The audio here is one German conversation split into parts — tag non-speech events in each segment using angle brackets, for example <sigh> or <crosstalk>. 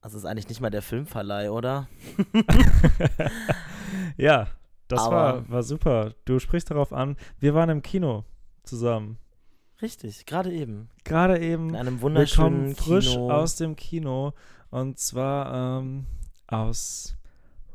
Das ist eigentlich nicht mal der Filmverleih, oder? <laughs> ja, das Aber- war, war super. Du sprichst darauf an. Wir waren im Kino zusammen. Richtig, gerade eben. Gerade eben. In einem Wir wunderschönen kommen frisch Kino. aus dem Kino. Und zwar ähm, aus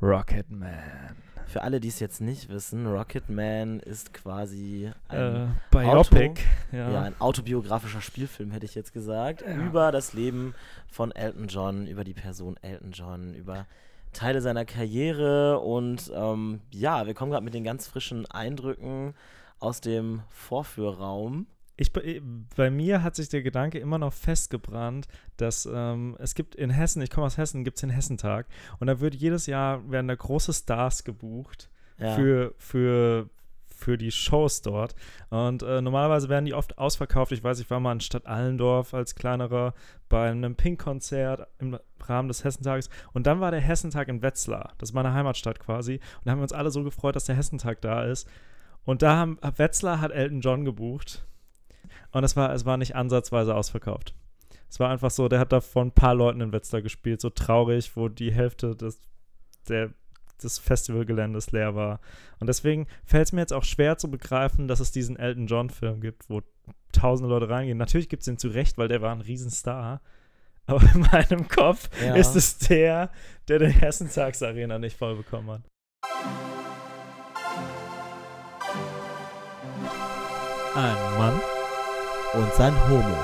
Rocketman. Für alle, die es jetzt nicht wissen, Rocketman ist quasi ein, Äh, Biopic. Ja. ja, ein autobiografischer Spielfilm, hätte ich jetzt gesagt, Ja. über das Leben von Elton John, über die Person Elton John, über Teile seiner Karriere und ähm, ja, wir kommen gerade mit den ganz frischen Eindrücken aus dem Vorführraum. Ich, be- bei mir hat sich der Gedanke immer noch festgebrannt, dass ähm, es gibt in Hessen, ich komme aus Hessen, gibt es den Hessentag und da wird jedes Jahr werden da große Stars gebucht Ja. für, für, für die Shows dort. Und äh, normalerweise werden die oft ausverkauft. Ich weiß, ich war mal in Stadt Allendorf als kleinerer bei einem Pink-Konzert im Rahmen des Hessentages. Und dann war der Hessentag in Wetzlar. Das ist meine Heimatstadt quasi. Und da haben wir uns alle so gefreut, dass der Hessentag da ist. Und da haben Wetzlar hat Elton John gebucht. Und es war, es war nicht ansatzweise ausverkauft. Es war einfach so, der hat da vor ein paar Leuten in Wetzlar gespielt, so traurig, wo die Hälfte des, der, des Festivalgeländes leer war. Und deswegen fällt es mir jetzt auch schwer zu begreifen, dass es diesen Elton John-Film gibt, wo tausende Leute reingehen. Natürlich gibt es ihn zu Recht, weil der war ein Riesenstar. Aber <laughs> in meinem Kopf Ja. ist es der, der den Hessentagsarena nicht voll bekommen hat. Ein Mann und sein Homo.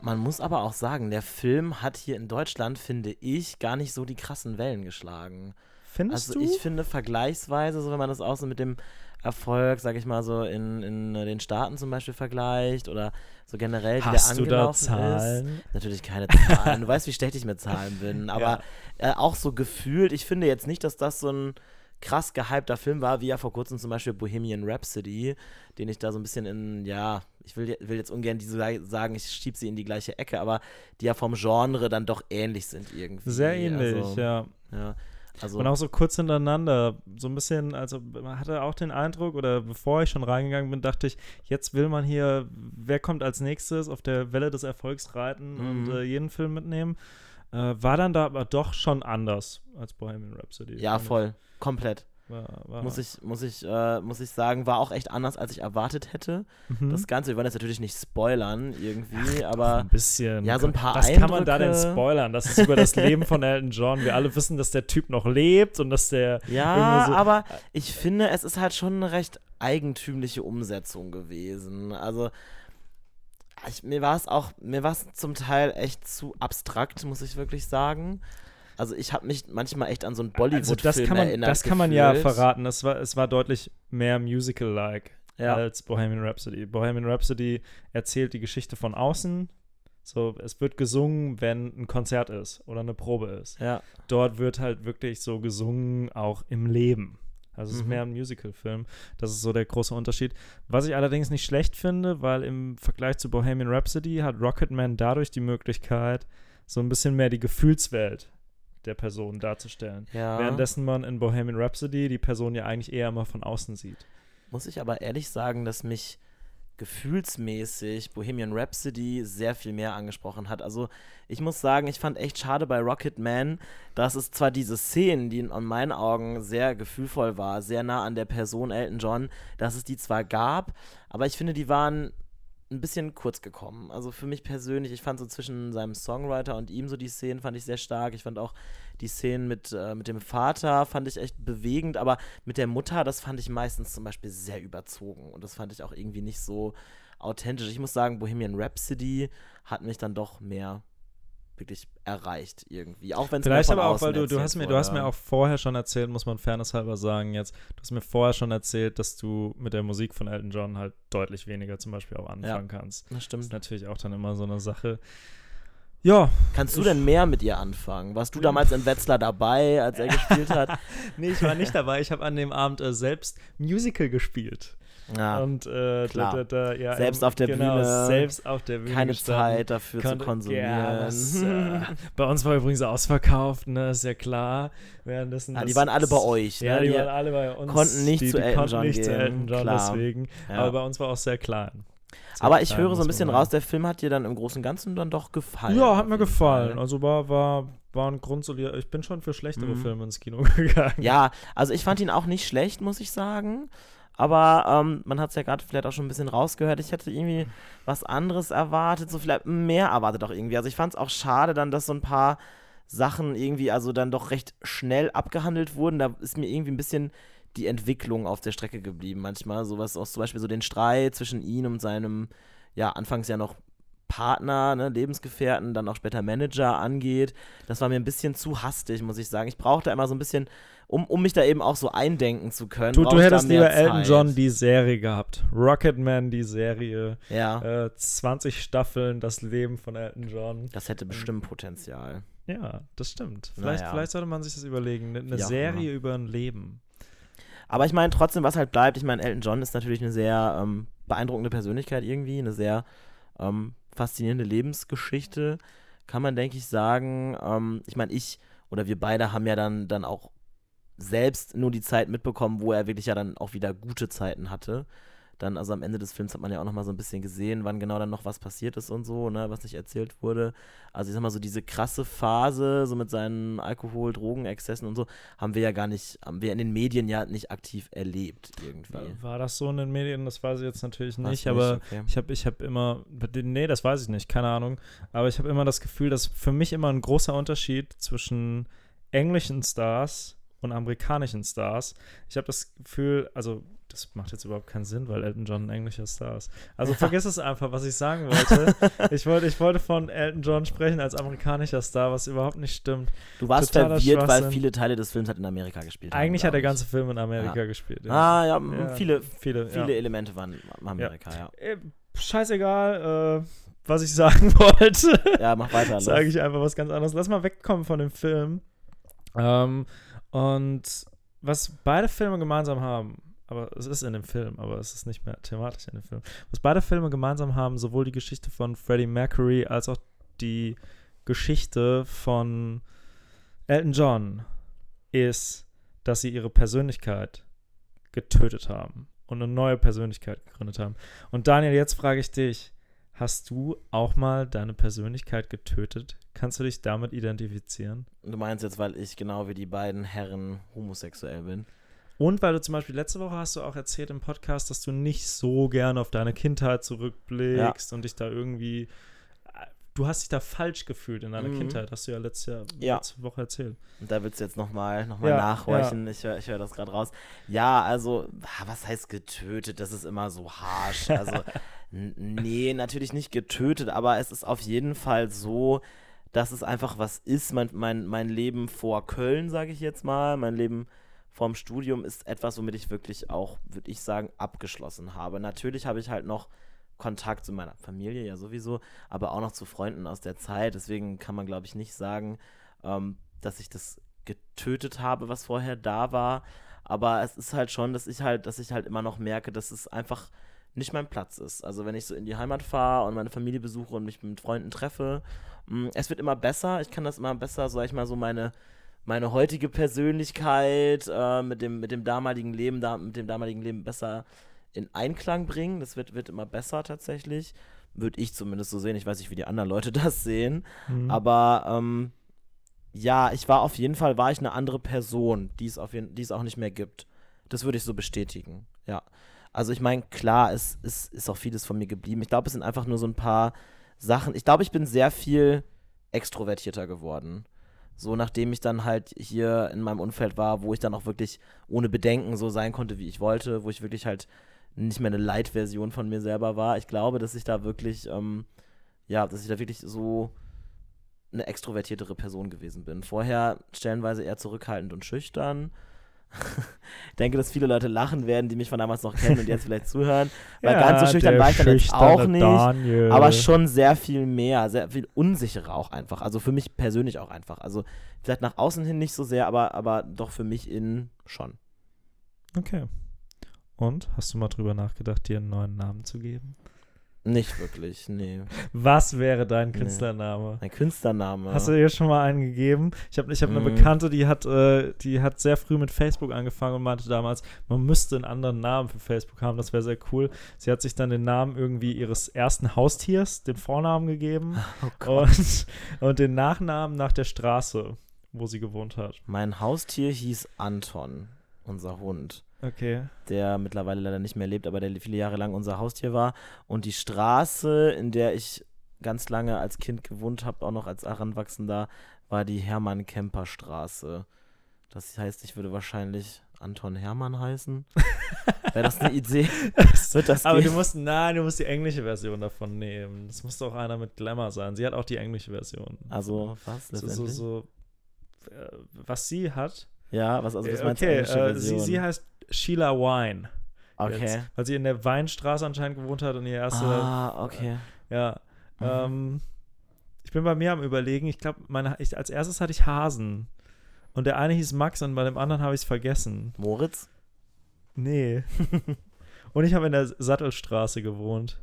Man muss aber auch sagen, der Film hat hier in Deutschland, finde ich, gar nicht so die krassen Wellen geschlagen. Findest Also du? ich finde vergleichsweise, so wenn man das auch so mit dem Erfolg, sag ich mal, so in, in äh, den Staaten zum Beispiel vergleicht oder so generell, wie Hast der du da angelaufen Zahlen? ist. Natürlich keine Zahlen. du weißt, wie schlecht ich mit Zahlen bin. <laughs> Aber äh, auch so gefühlt, ich finde jetzt nicht, dass das so ein krass gehypter Film war, wie ja vor kurzem zum Beispiel Bohemian Rhapsody, den ich da so ein bisschen in, ja, ich will, will jetzt ungern die so sagen, ich schieb sie in die gleiche Ecke, aber die ja vom Genre dann doch ähnlich sind irgendwie. Sehr ähnlich, also, ja. ja. Also, Und auch so kurz hintereinander. So ein bisschen, also man hatte auch den Eindruck, oder bevor ich schon reingegangen bin, dachte ich, jetzt will man hier, wer kommt als nächstes auf der Welle des Erfolgs reiten und Mhm. äh, jeden Film mitnehmen. Äh, war dann da aber doch schon anders als Bohemian Rhapsody. ja, fand ich. Komplett. War, war, Muss ich, muss ich, äh, muss ich sagen, war auch echt anders, als ich erwartet hätte. Mhm. Das Ganze, wir wollen jetzt natürlich nicht spoilern irgendwie, Doch, aber ein bisschen. ja, so ein paar Was kann man da denn Eindrücke. spoilern? Das ist über das Leben von Elton John. Wir alle wissen, dass der Typ noch lebt und dass der Ja, so- aber ich finde, es ist halt schon eine recht eigentümliche Umsetzung gewesen. Also, ich, mir war es auch, mir war es zum Teil echt zu abstrakt, muss ich wirklich sagen. Also, ich habe mich manchmal echt an so einen Also Bollywood-Film das kann man, erinnert das kann man ja verraten. Es war, es war deutlich mehr Musical-like Ja. als Bohemian Rhapsody. Bohemian Rhapsody erzählt die Geschichte von außen. So, es wird gesungen, wenn ein Konzert ist oder eine Probe ist. Ja, Dort wird halt wirklich so gesungen, auch im Leben. Also es ist Mhm. mehr ein Musical-Film. Das ist so der große Unterschied. Was ich allerdings nicht schlecht finde, weil im Vergleich zu Bohemian Rhapsody hat Rocketman dadurch die Möglichkeit, so ein bisschen mehr die Gefühlswelt der Person darzustellen. ja. Währenddessen man in Bohemian Rhapsody die Person ja eigentlich eher immer von außen sieht. Muss ich aber ehrlich sagen, dass mich gefühlsmäßig Bohemian Rhapsody sehr viel mehr angesprochen hat. Also ich muss sagen, ich fand echt schade bei Rocket Man, dass es zwar diese Szenen, die in meinen Augen sehr gefühlvoll war, sehr nah an der Person Elton John, dass es die zwar gab, aber ich finde, die waren ein bisschen kurz gekommen. Also für mich persönlich, ich fand so zwischen seinem Songwriter und ihm so die Szenen fand ich sehr stark. Ich fand auch die Szenen mit, äh, mit dem Vater fand ich echt bewegend, aber mit der Mutter, das fand ich meistens zum Beispiel sehr überzogen und das fand ich auch irgendwie nicht so authentisch. Ich muss sagen, Bohemian Rhapsody hat mich dann doch mehr wirklich erreicht irgendwie. Auch wenn es Vielleicht aber auch, weil du, du hast mir, du hast mir wurde. auch vorher schon erzählt, muss man fairnesshalber sagen jetzt, du hast mir vorher schon erzählt, dass du mit der Musik von Elton John halt deutlich weniger zum Beispiel auch anfangen kannst. Das Das stimmt. ist natürlich auch dann immer so eine Sache. Ja, Kannst du denn mehr mit ihr anfangen? Warst du damals in Wetzlar dabei, als er gespielt hat? <laughs> nee, ich war nicht dabei. Ich habe an dem Abend äh, selbst Musical gespielt. Ja, und äh, klar. Da, da, da, ja, Selbst auf der genau, Bühne Selbst auf der Bühne. keine gestanden. Zeit dafür zu Konnte- konsumieren. Ja, das, äh, bei uns war übrigens ausverkauft, ne, ist ja klar. Währenddessen Ah, die waren alle bei euch, Ja, ne? die Die waren alle bei uns. konnten nicht die, zu die Elton konnten John nicht zu gehen, Elton John, klar. deswegen. Ja. Aber bei uns war auch sehr klein. Sehr Aber ich klein, höre so ein bisschen raus, der Film hat dir dann im Großen und Ganzen dann doch gefallen. Ja, hat mir gefallen. Fall. Also war, war, war ein grundsolider. Ich bin schon für schlechtere Mhm. Filme ins Kino <laughs> gegangen. Ja, also ich fand ihn auch nicht schlecht, muss ich sagen. Aber ähm, man hat es ja gerade vielleicht auch schon ein bisschen rausgehört. Ich hätte irgendwie was anderes erwartet, so vielleicht mehr erwartet auch irgendwie. Also ich fand es auch schade dann, dass so ein paar Sachen irgendwie also dann doch recht schnell abgehandelt wurden. Da ist mir irgendwie ein bisschen die Entwicklung auf der Strecke geblieben manchmal. Sowas aus zum Beispiel so den Streit zwischen ihm und seinem, ja, anfangs ja noch Partner, ne, Lebensgefährten, dann auch später Manager angeht. Das war mir ein bisschen zu hastig, muss ich sagen. Ich brauchte immer so ein bisschen, um, um mich da eben auch so eindenken zu können. Du, du hättest lieber Elton. John die Serie gehabt. Rocketman die Serie. Ja, Äh, 20 Staffeln, das Leben von Elton John. das hätte bestimmt Potenzial. Ja, das stimmt. Vielleicht, Naja. vielleicht sollte man sich das überlegen. Eine auch Serie über ein Leben. Aber ich meine trotzdem, was halt bleibt, ich meine, Elton John ist natürlich eine sehr ähm, beeindruckende Persönlichkeit irgendwie, eine sehr ähm, faszinierende Lebensgeschichte, kann man, denke ich, sagen. Ähm, ich meine, ich oder wir beide haben ja dann, dann auch selbst nur die Zeit mitbekommen, wo er wirklich ja dann auch wieder gute Zeiten hatte. Dann, also am Ende des Films hat man ja auch nochmal so ein bisschen gesehen, wann genau dann noch was passiert ist und so, ne, was nicht erzählt wurde. Also ich sag mal so diese krasse Phase, so mit seinen Alkohol, Drogenexzessen und so, haben wir ja gar nicht, haben wir in den Medien ja nicht aktiv erlebt irgendwie. War, das so in den Medien? Das weiß ich jetzt natürlich War's nicht, aber okay. ich habe ich hab immer, nee, das weiß ich nicht, keine Ahnung, aber ich habe immer das Gefühl, dass für mich immer ein großer Unterschied zwischen englischen Stars und amerikanischen Stars. Ich habe das Gefühl, also das macht jetzt überhaupt keinen Sinn, weil Elton John ein englischer Star ist. Also vergiss es einfach, was ich sagen wollte. <laughs> ich, wollte. ich wollte von Elton John sprechen als amerikanischer Star, was überhaupt nicht stimmt. Du warst totaler verwirrt, weil viele Teile des Films halt in Amerika gespielt haben. Eigentlich hat der ganze Film in Amerika gespielt. ich. Ah, ja, Ja, viele, viele, viele ja. Elemente waren in Amerika, ja. Äh, Scheißegal, äh, was ich sagen <laughs> wollte. Ja, mach weiter. sage ich einfach was ganz anderes. Lass mal wegkommen von dem Film. Ähm, und was beide Filme gemeinsam haben, aber es ist in dem Film, aber es ist nicht mehr thematisch in dem Film. Was beide Filme gemeinsam haben, sowohl die Geschichte von Freddie Mercury als auch die Geschichte von Elton John, ist, dass sie ihre Persönlichkeit getötet haben und eine neue Persönlichkeit gegründet haben. Und Daniel, jetzt frage ich dich, hast du auch mal deine Persönlichkeit getötet? Kannst du dich damit identifizieren? Du meinst jetzt, weil ich genau wie die beiden Herren homosexuell bin. Und weil du zum Beispiel letzte Woche hast du auch erzählt im Podcast, dass du nicht so gern auf deine Kindheit zurückblickst und dich da irgendwie. Du hast dich da falsch gefühlt in deiner Mhm. Kindheit, hast du ja letztes Jahr, Ja. letzte Woche erzählt. Und da willst du jetzt nochmal noch mal Ja, nachhorchen. Ich höre ich hör das gerade raus. Ja, also, ah, was heißt getötet? Das ist immer so harsh. Also, <laughs> nee, natürlich nicht getötet, aber es ist auf jeden Fall so, dass es einfach was ist. Mein, mein, mein Leben vor Köln, sage ich jetzt mal, mein Leben vorm Studium ist etwas, womit ich wirklich auch, würde ich sagen, abgeschlossen habe. Natürlich habe ich halt noch Kontakt zu meiner Familie, ja sowieso, aber auch noch zu Freunden aus der Zeit. Deswegen kann man, glaube ich, nicht sagen, ähm, dass ich das getötet habe, was vorher da war. Aber es ist halt schon, dass ich halt, dass ich halt immer noch merke, dass es einfach nicht mein Platz ist. Also wenn ich so in die Heimat fahre und meine Familie besuche und mich mit Freunden treffe, mh, es wird immer besser. Ich kann das immer besser, sag ich mal, so meine, meine heutige Persönlichkeit äh, mit, dem, mit dem damaligen Leben, da, mit dem damaligen Leben besser in Einklang bringen. Das wird, wird immer besser tatsächlich. Würde ich zumindest so sehen. Ich weiß nicht, wie die anderen Leute <laughs> das sehen. Mhm. Aber ähm, ja, ich war auf jeden Fall, war ich eine andere Person, die es, auf jeden, die es auch nicht mehr gibt. Das würde ich so bestätigen, ja. Also ich meine, klar, es, es ist auch vieles von mir geblieben. Ich glaube, es sind einfach nur so ein paar Sachen. Ich glaube, ich bin sehr viel extrovertierter geworden. So nachdem ich dann halt hier in meinem Umfeld war, wo ich dann auch wirklich ohne Bedenken so sein konnte, wie ich wollte, wo ich wirklich halt nicht mehr eine Light-Version von mir selber war. Ich glaube, dass ich da wirklich, ähm, ja, dass ich da wirklich so eine extrovertiertere Person gewesen bin. Vorher stellenweise eher zurückhaltend und schüchtern. <laughs> ich denke, dass viele Leute lachen werden, die mich von damals noch kennen und jetzt vielleicht <laughs> zuhören. Weil ganz so schüchtern war ich dann jetzt auch nicht. Daniel. Aber schon sehr viel mehr, sehr viel unsicherer auch einfach. Also für mich persönlich auch einfach. Also vielleicht nach außen hin nicht so sehr, aber, aber doch für mich innen schon. Okay. Und? Hast du mal drüber nachgedacht, dir einen neuen Namen zu geben? Nicht wirklich, nee. Was wäre dein Nee. Künstlername? Ein Künstlername. Hast du dir schon mal einen gegeben? Ich habe ich hab eine Mhm. Bekannte, die hat, äh, die hat sehr früh mit Facebook angefangen und meinte damals, man müsste einen anderen Namen für Facebook haben, das wäre sehr cool. Sie hat sich dann den Namen irgendwie ihres ersten Haustiers, den Vornamen gegeben <laughs> oh und, und den Nachnamen nach der Straße, wo sie gewohnt hat. Mein Haustier hieß Anton, unser Hund. Okay. der mittlerweile leider nicht mehr lebt, aber der viele Jahre lang unser Haustier war. Und die Straße, in der ich ganz lange als Kind gewohnt habe, auch noch als Heranwachsender, war die Hermann-Kemper-Straße. Das heißt, ich würde wahrscheinlich Anton Hermann heißen. <laughs> Wäre das eine Idee? Wird das Aber gehen? du musst, nein, du musst die englische Version davon nehmen. Das muss doch einer mit Glamour sein. Sie hat auch die englische Version. Also, was so, so, so äh, was sie hat. Ja, was, also, was Äh, meinst du okay, äh, sie, sie heißt Sheila Wine. okay. Jetzt, weil sie in der Weinstraße anscheinend gewohnt hat und ihr erste. Ah, okay. Ja. Mhm. Ähm, ich bin bei mir am Überlegen. Ich glaube, als erstes hatte ich Hasen. Und der eine hieß Max und bei dem anderen habe ich es vergessen. Moritz? Nee. <laughs> und ich habe in der Sattelstraße gewohnt.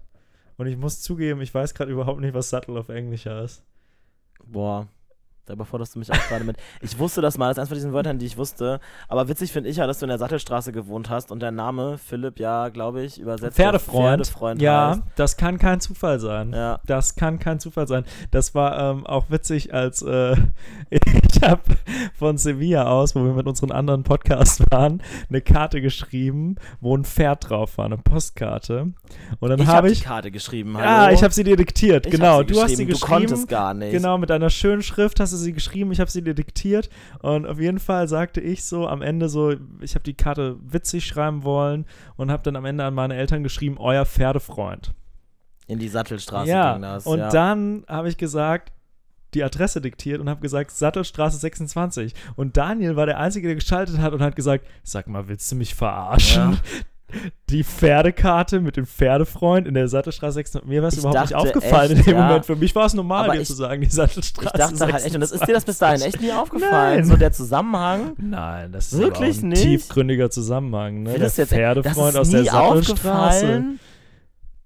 Und ich muss zugeben, ich weiß gerade überhaupt nicht, was Sattel auf Englisch heißt. Boah, da überforderst du mich auch gerade mit. Ich wusste das mal, das ist eins von diesen Wörtern, die ich wusste. Aber witzig finde ich ja, dass du in der Sattelstraße gewohnt hast und der Name Philipp ja, glaube ich, übersetzt Pferdefreund. Pferdefreund ja, heißt. das kann kein Zufall sein. Ja. Das kann kein Zufall sein. Das war ähm, auch witzig, als äh, <laughs> habe von Sevilla aus, wo wir mit unseren anderen Podcasts waren, eine Karte geschrieben, wo ein Pferd drauf war, eine Postkarte. Und dann Ich habe habe ich. die Karte geschrieben, Ja, hallo. ich habe sie dir diktiert. Ich genau, hab du hast sie geschrieben, geschrieben. Du konntest gar nicht. Genau, mit einer schönen Schrift hast du sie geschrieben, ich habe sie dir diktiert und auf jeden Fall sagte ich so am Ende so, ich habe die Karte witzig schreiben wollen und habe dann am Ende an meine Eltern geschrieben, euer Pferdefreund. In die Sattelstraße ja, ging das. und ja. dann habe ich gesagt, die Adresse diktiert und habe gesagt, Sattelstraße 26. Und Daniel war der Einzige, der geschaltet hat und hat gesagt, sag mal, willst du mich verarschen? Ja. <laughs> Die Pferdekarte mit dem Pferdefreund in der Sattelstraße 26. Mir war es überhaupt nicht aufgefallen in echt, dem ja. Moment. Für mich war es normal, dir zu sagen, die Sattelstraße ich dachte halt echt, und das ist dir das bis dahin 26. echt nie aufgefallen. Nein. So der Zusammenhang. Nein, das ist Wirklich ein nicht? tiefgründiger Zusammenhang. Ne? Der Pferdefreund aus der Sattelstraße.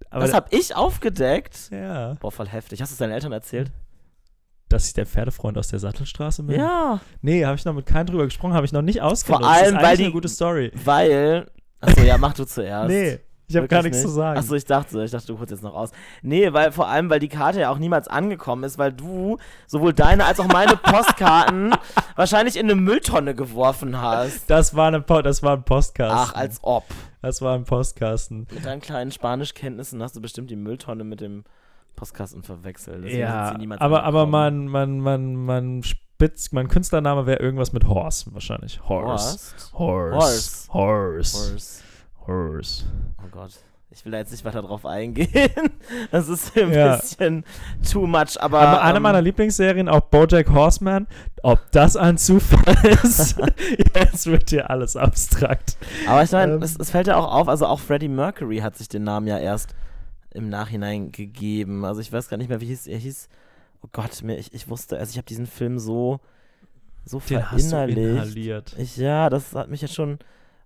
Aber das habe ich aufgedeckt. ja, Boah, voll heftig. Hast du es deinen Eltern erzählt? Dass ich der Pferdefreund aus der Sattelstraße bin? Ja. Nee, habe ich noch mit keinem drüber gesprochen, habe ich noch nicht ausgenutzt. allem, das ist weil die- eine gute Story. Weil. Achso, ja, mach du zuerst. Nee, ich habe gar nichts nicht? zu sagen. Achso, ich dachte, ich dachte, du holst jetzt noch aus. Nee, weil vor allem, weil die Karte ja auch niemals angekommen ist, weil du sowohl deine als auch meine Postkarten <laughs> wahrscheinlich in eine Mülltonne geworfen hast. das war, eine po das war ein Postkasten. Ach, als ob. Das war ein Postkasten. Mit deinen kleinen Spanischkenntnissen hast du bestimmt die Mülltonne mit dem Postkasten verwechselt. Deswegen Ja, aber, aber angekommen. mein, mein, mein, mein Spitz, mein Künstlername wäre irgendwas mit Horse wahrscheinlich. Horse. Horse. Horse. Horst. Horse. Oh Gott. Ich will da jetzt nicht weiter drauf eingehen. <laughs> Das ist ein Ja. bisschen too much, aber. Aber eine ähm, meiner Lieblingsserien, auch Bojack Horseman, ob das ein Zufall <laughs> ist, jetzt wird hier alles abstrakt. Aber ich meine, Ähm. es, es fällt ja auch auf, also auch Freddie Mercury hat sich den Namen ja erst im Nachhinein gegeben. Also ich weiß gar nicht mehr, wie hieß er hieß. Oh Gott, mir, ich, ich wusste, also ich habe diesen Film so, so Den verinnerlicht. Ich, ja, das hat mich jetzt schon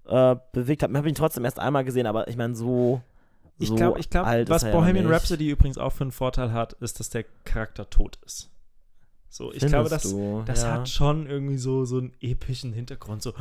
äh, bewegt. Ich habe ihn trotzdem erst einmal gesehen, aber ich meine, so, Ich so glaube, ich glaub, alt was ja Bohemian nicht. Rhapsody übrigens auch für einen Vorteil hat, ist, dass der Charakter tot ist. So, ich glaube, das, Findest du? das ja. hat schon irgendwie so, so einen epischen Hintergrund. So,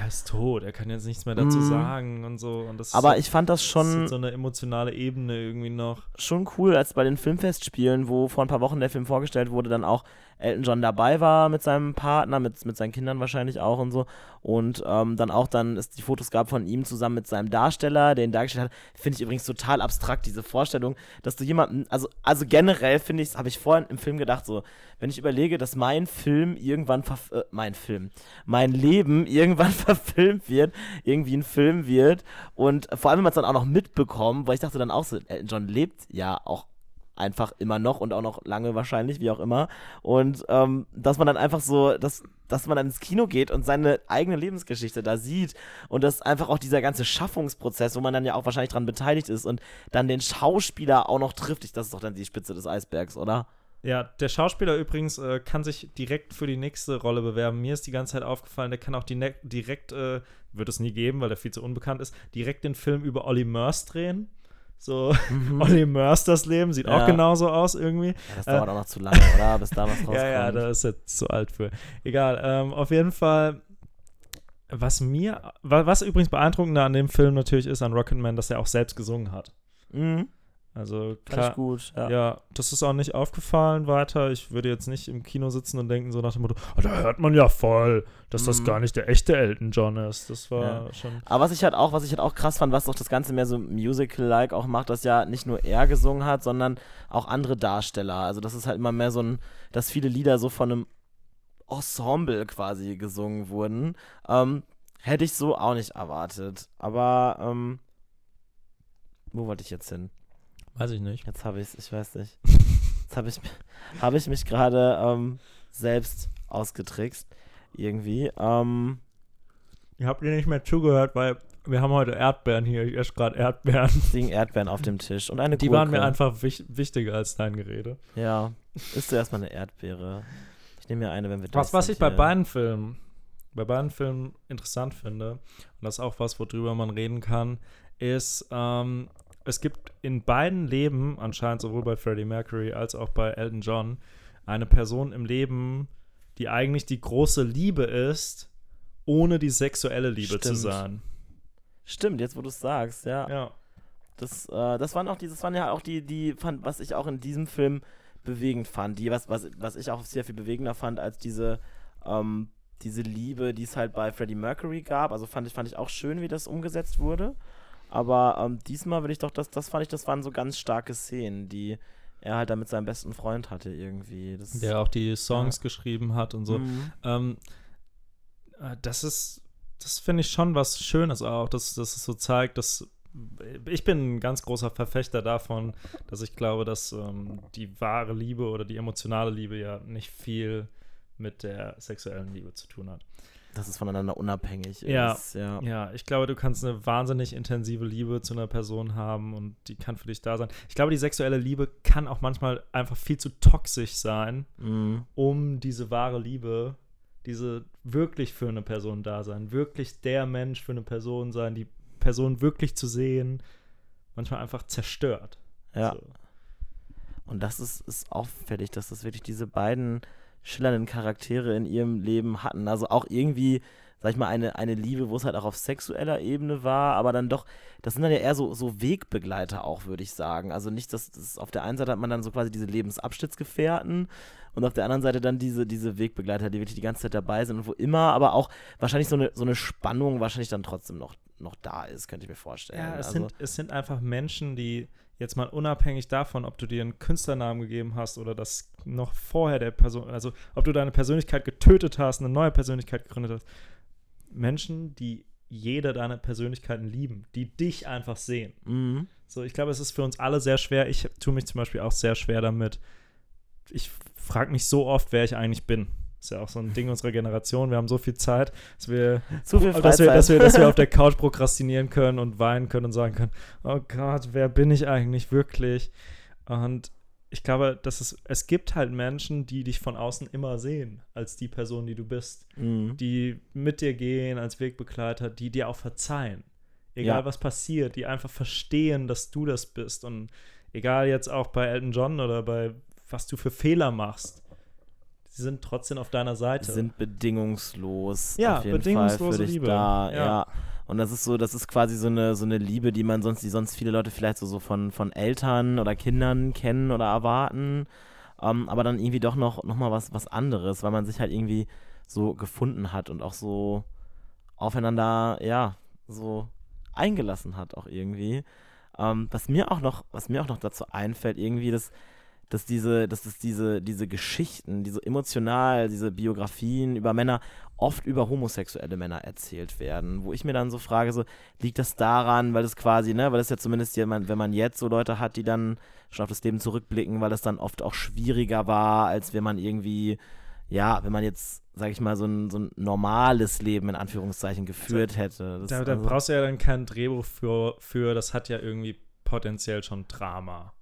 er ist tot, er kann jetzt nichts mehr dazu Mhm. sagen und so. Und das ist Aber so, ich fand das das schon, ist so eine emotionale Ebene irgendwie noch. schon cool, als bei den Filmfestspielen, wo vor ein paar Wochen der Film vorgestellt wurde, dann auch Elton John dabei war mit seinem Partner, mit, mit seinen Kindern wahrscheinlich auch und so. Und ähm, dann auch dann es die Fotos gab von ihm zusammen mit seinem Darsteller, der ihn dargestellt hat. Finde ich übrigens total abstrakt, diese Vorstellung, dass du jemanden, also, also generell finde ich, habe ich vorhin im Film gedacht, so, wenn ich überlege, dass mein Film irgendwann, äh, mein Film, mein Leben <laughs> irgendwann verfilmt wird, irgendwie ein Film wird und vor allem, wenn man es dann auch noch mitbekommt, weil ich dachte dann auch so, Elton John lebt ja auch einfach immer noch und auch noch lange wahrscheinlich, wie auch immer. Und ähm, dass man dann einfach so, dass, dass man dann ins Kino geht und seine eigene Lebensgeschichte da sieht und dass einfach auch dieser ganze Schaffungsprozess, wo man dann ja auch wahrscheinlich dran beteiligt ist und dann den Schauspieler auch noch trifft, ich, das ist doch dann die Spitze des Eisbergs, oder? Ja, der Schauspieler übrigens äh, kann sich direkt für die nächste Rolle bewerben. Mir ist die ganze Zeit aufgefallen, der kann auch ne direkt, äh, wird es nie geben, weil der viel zu unbekannt ist, direkt den Film über Olli Murs drehen. So, mhm. <laughs> Olli das Leben, sieht ja. auch genauso aus irgendwie. Ja, das dauert äh, auch noch zu lange, oder? Bis da was rauskommt. <laughs> ja, ja, da ist jetzt zu alt für. Egal, ähm, auf jeden Fall, was mir, was übrigens beeindruckender an dem Film natürlich ist, an Rocketman, dass er auch selbst gesungen hat. Mhm. Also klar, gut, ja. ja. das ist auch nicht aufgefallen weiter. Ich würde jetzt nicht im Kino sitzen und denken so nach dem Motto, oh, da hört man ja voll, dass mm. das mhm. gar nicht der echte Elton John ist. Das war ja. schon. Aber was ich halt auch, was ich halt auch krass fand, was doch das Ganze mehr so Musical-like auch macht, dass ja nicht nur er gesungen hat, sondern auch andere Darsteller. Also das ist halt immer mehr so ein, dass viele Lieder so von einem Ensemble quasi gesungen wurden. Ähm, hätte ich so auch nicht erwartet. Aber ähm, wo wollte ich jetzt hin? Weiß ich nicht. Jetzt habe ich es, ich weiß nicht. <laughs> Jetzt habe ich, hab ich mich gerade ähm, selbst ausgetrickst. Irgendwie. Ähm, Ihr habt ihr nicht mehr zugehört, weil wir haben heute Erdbeeren hier. Ich esse gerade Erdbeeren. Liegen Erdbeeren auf dem Tisch und eine Die Gurke. waren mir einfach wich wichtiger als dein Gerede. Ja. Isst du erstmal eine Erdbeere? Ich nehme mir eine, wenn wir Was, was ich bei beiden Filmen, bei beiden Filmen interessant finde, und das ist auch was, worüber man reden kann, ist, ähm, es gibt in beiden Leben, anscheinend sowohl bei Freddie Mercury als auch bei Elton John, eine Person im Leben, die eigentlich die große Liebe ist, ohne die sexuelle Liebe Stimmt. zu sein. Stimmt, jetzt wo du es sagst, ja. Ja. Das, äh, das waren auch die, das waren ja auch die, die fand, was ich auch in diesem Film bewegend fand, die, was, was, was ich auch sehr viel bewegender fand als diese, ähm, diese Liebe, die es halt bei Freddie Mercury gab. Also fand ich, fand ich auch schön, wie das umgesetzt wurde. Aber ähm, diesmal will ich doch, das, das fand ich, das waren so ganz starke Szenen, die er halt da mit seinem besten Freund hatte irgendwie. Das, Der auch die Songs ja. geschrieben hat und so. Mhm. Ähm, äh, das ist, das finde ich schon was Schönes auch, dass, dass es so zeigt, dass ich bin ein ganz großer Verfechter davon, dass ich glaube, dass ähm, die wahre Liebe oder die emotionale Liebe ja nicht viel mit der sexuellen Liebe zu tun hat dass es voneinander unabhängig ja, ist. Ja. ja, ich glaube, du kannst eine wahnsinnig intensive Liebe zu einer Person haben und die kann für dich da sein. Ich glaube, die sexuelle Liebe kann auch manchmal einfach viel zu toxisch sein, mhm. um diese wahre Liebe, diese wirklich für eine Person da sein, wirklich der Mensch für eine Person sein, die Person wirklich zu sehen, manchmal einfach zerstört. Ja. So. Und das ist, ist auffällig, dass das wirklich diese beiden schillernden Charaktere in ihrem Leben hatten. Also auch irgendwie, sag ich mal, eine, eine Liebe, wo es halt auch auf sexueller Ebene war, aber dann doch, das sind dann ja eher so, so Wegbegleiter auch, würde ich sagen. Also nicht, dass das auf der einen Seite hat man dann so quasi diese Lebensabschnittsgefährten und auf der anderen Seite dann diese, diese Wegbegleiter, die wirklich die ganze Zeit dabei sind und wo immer, aber auch wahrscheinlich so eine, so eine Spannung wahrscheinlich dann trotzdem noch, noch da ist, könnte ich mir vorstellen. Ja, es, also, sind, es sind einfach Menschen, die jetzt mal unabhängig davon, ob du dir einen Künstlernamen gegeben hast oder das noch vorher der Person, also ob du deine Persönlichkeit getötet hast, eine neue Persönlichkeit gegründet hast. Menschen, die jede deiner Persönlichkeiten lieben, die dich einfach sehen. Mhm. So, ich glaube, es ist für uns alle sehr schwer. Ich tue mich zum Beispiel auch sehr schwer damit. Ich frage mich so oft, wer ich eigentlich bin. Ist ja auch so ein Ding unserer Generation. Wir haben so viel Zeit, dass wir, <laughs> Zu viel <laughs> dass wir, dass wir, dass wir auf der Couch prokrastinieren können und weinen können und sagen können, oh Gott, wer bin ich eigentlich wirklich? Und ich glaube, dass es, es gibt halt Menschen, die dich von außen immer sehen, als die Person, die du bist. Mhm. Die mit dir gehen als Wegbegleiter, die dir auch verzeihen. Egal ja. was passiert, die einfach verstehen, dass du das bist. Und egal jetzt auch bei Elton John oder bei was du für Fehler machst sie sind trotzdem auf deiner Seite. Sind bedingungslos. Ja, bedingungslose Liebe. Da, ja. ja. Und das ist so, das ist quasi so eine, so eine Liebe, die man sonst, die sonst viele Leute vielleicht so, so von, von Eltern oder Kindern kennen oder erwarten. Um, ähm, aber dann irgendwie doch noch, noch mal was, was anderes, weil man sich halt irgendwie so gefunden hat und auch so aufeinander, ja, so eingelassen hat auch irgendwie. Um, ähm, was mir auch noch, was mir auch noch dazu einfällt, irgendwie, das dass diese, dass es diese, diese Geschichten, diese emotional, diese Biografien über Männer oft über homosexuelle Männer erzählt werden, wo ich mir dann so frage, so, liegt das daran, weil es quasi, ne, weil es ja zumindest jemand, wenn man jetzt so Leute hat, die dann schon auf das Leben zurückblicken, weil es dann oft auch schwieriger war, als wenn man irgendwie, ja, wenn man jetzt, sag ich mal, so ein, so ein normales Leben in Anführungszeichen geführt hätte. Das, da, da also, brauchst du ja dann kein Drehbuch für, für, das hat ja irgendwie potenziell schon Drama.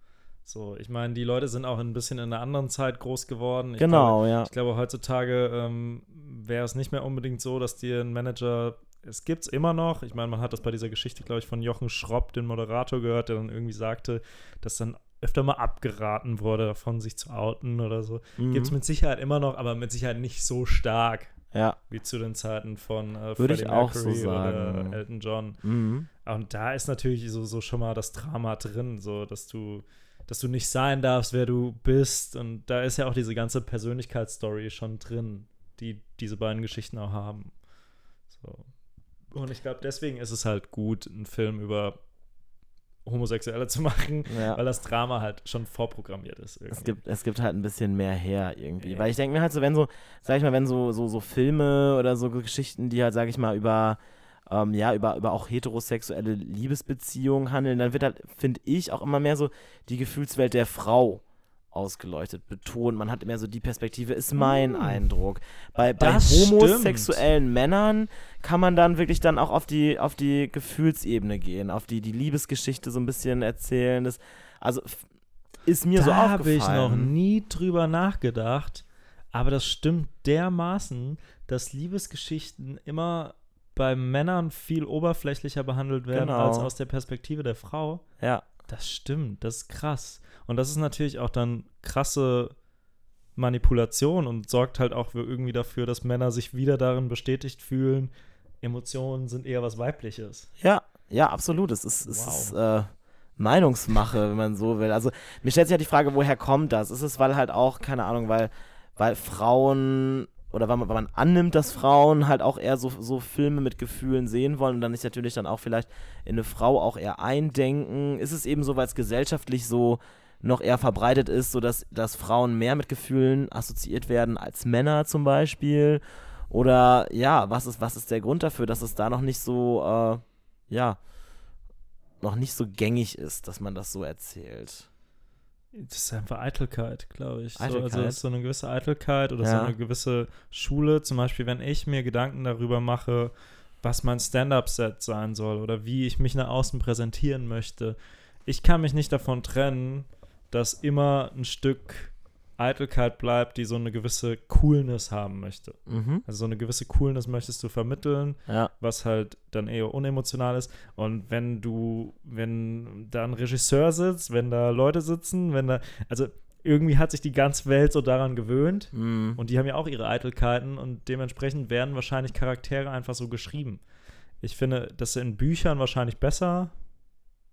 So, ich meine, die Leute sind auch ein bisschen in einer anderen Zeit groß geworden. Ich genau, glaube, ja. Ich glaube, heutzutage ähm, wäre es nicht mehr unbedingt so, dass dir ein Manager es gibt es immer noch. Ich meine, man hat das bei dieser Geschichte, glaube ich, von Jochen Schropp, den Moderator, gehört, der dann irgendwie sagte, dass dann öfter mal abgeraten wurde, davon sich zu outen oder so. Mhm. Gibt es mit Sicherheit immer noch, aber mit Sicherheit nicht so stark Ja, wie zu den Zeiten von äh, Würde ich Freddie auch so Mercury sagen. oder Elton John. mhm. Und da ist natürlich so, so schon mal das Drama drin, so dass du, dass du nicht sein darfst, wer du bist. Und da ist ja auch diese ganze Persönlichkeitsstory schon drin, die diese beiden Geschichten auch haben. So. Und ich glaube, deswegen ist es halt gut, einen Film über Homosexuelle zu machen, ja. weil das Drama halt schon vorprogrammiert ist. Irgendwie. Es gibt, es gibt halt ein bisschen mehr her irgendwie. Ja. Weil ich denke mir halt so, wenn so, sag ich mal, wenn so, so, so Filme oder so Geschichten, die halt, sag ich mal, über, ähm, ja, über, über auch heterosexuelle Liebesbeziehungen handeln, dann wird halt, finde ich, auch immer mehr so die Gefühlswelt der Frau ausgeleuchtet, betont. Man hat mehr so die Perspektive, ist mein Mm. Eindruck. Bei, bei homosexuellen Männern kann man dann wirklich dann auch auf die, auf die Gefühlsebene gehen, auf die, die Liebesgeschichte so ein bisschen erzählen. Das, also ist mir da so habe aufgefallen. ich noch nie drüber nachgedacht, aber das stimmt dermaßen, dass Liebesgeschichten immer bei Männern viel oberflächlicher behandelt werden Genau. als aus der Perspektive der Frau. Ja, Das stimmt, das ist krass. Und das ist natürlich auch dann krasse Manipulation und sorgt halt auch irgendwie dafür, dass Männer sich wieder darin bestätigt fühlen, Emotionen sind eher was Weibliches. ja, ja, absolut. Es ist, es Wow. ist äh, Meinungsmache, wenn man so will. Also mir stellt sich ja die Frage, woher kommt das? Ist es, weil halt auch, keine Ahnung, weil, weil Frauen oder weil man, weil man annimmt, dass Frauen halt auch eher so, so Filme mit Gefühlen sehen wollen und dann ist natürlich dann auch vielleicht in eine Frau auch eher eindenken. Ist es eben so, weil es gesellschaftlich so noch eher verbreitet ist, sodass dass Frauen mehr mit Gefühlen assoziiert werden als Männer zum Beispiel? Oder ja, was ist, was ist der Grund dafür, dass es da noch nicht so, äh, ja, noch nicht so gängig ist, dass man das so erzählt? Das ist einfach Eitelkeit, glaube ich. So, also Eitelkeit? es ist so eine gewisse Eitelkeit oder so Ja. eine gewisse Schule. Zum Beispiel, wenn ich mir Gedanken darüber mache, was mein Stand-up-Set sein soll oder wie ich mich nach außen präsentieren möchte. Ich kann mich nicht davon trennen, dass immer ein Stück Eitelkeit bleibt, die so eine gewisse Coolness haben möchte. Mhm. Also so eine gewisse Coolness möchtest du vermitteln, Ja, was halt dann eher unemotional ist. Und wenn du, wenn da ein Regisseur sitzt, wenn da Leute sitzen, wenn da, also irgendwie hat sich die ganze Welt so daran gewöhnt mhm. und die haben ja auch ihre Eitelkeiten und dementsprechend werden wahrscheinlich Charaktere einfach so geschrieben. Ich finde, das in Büchern wahrscheinlich besser.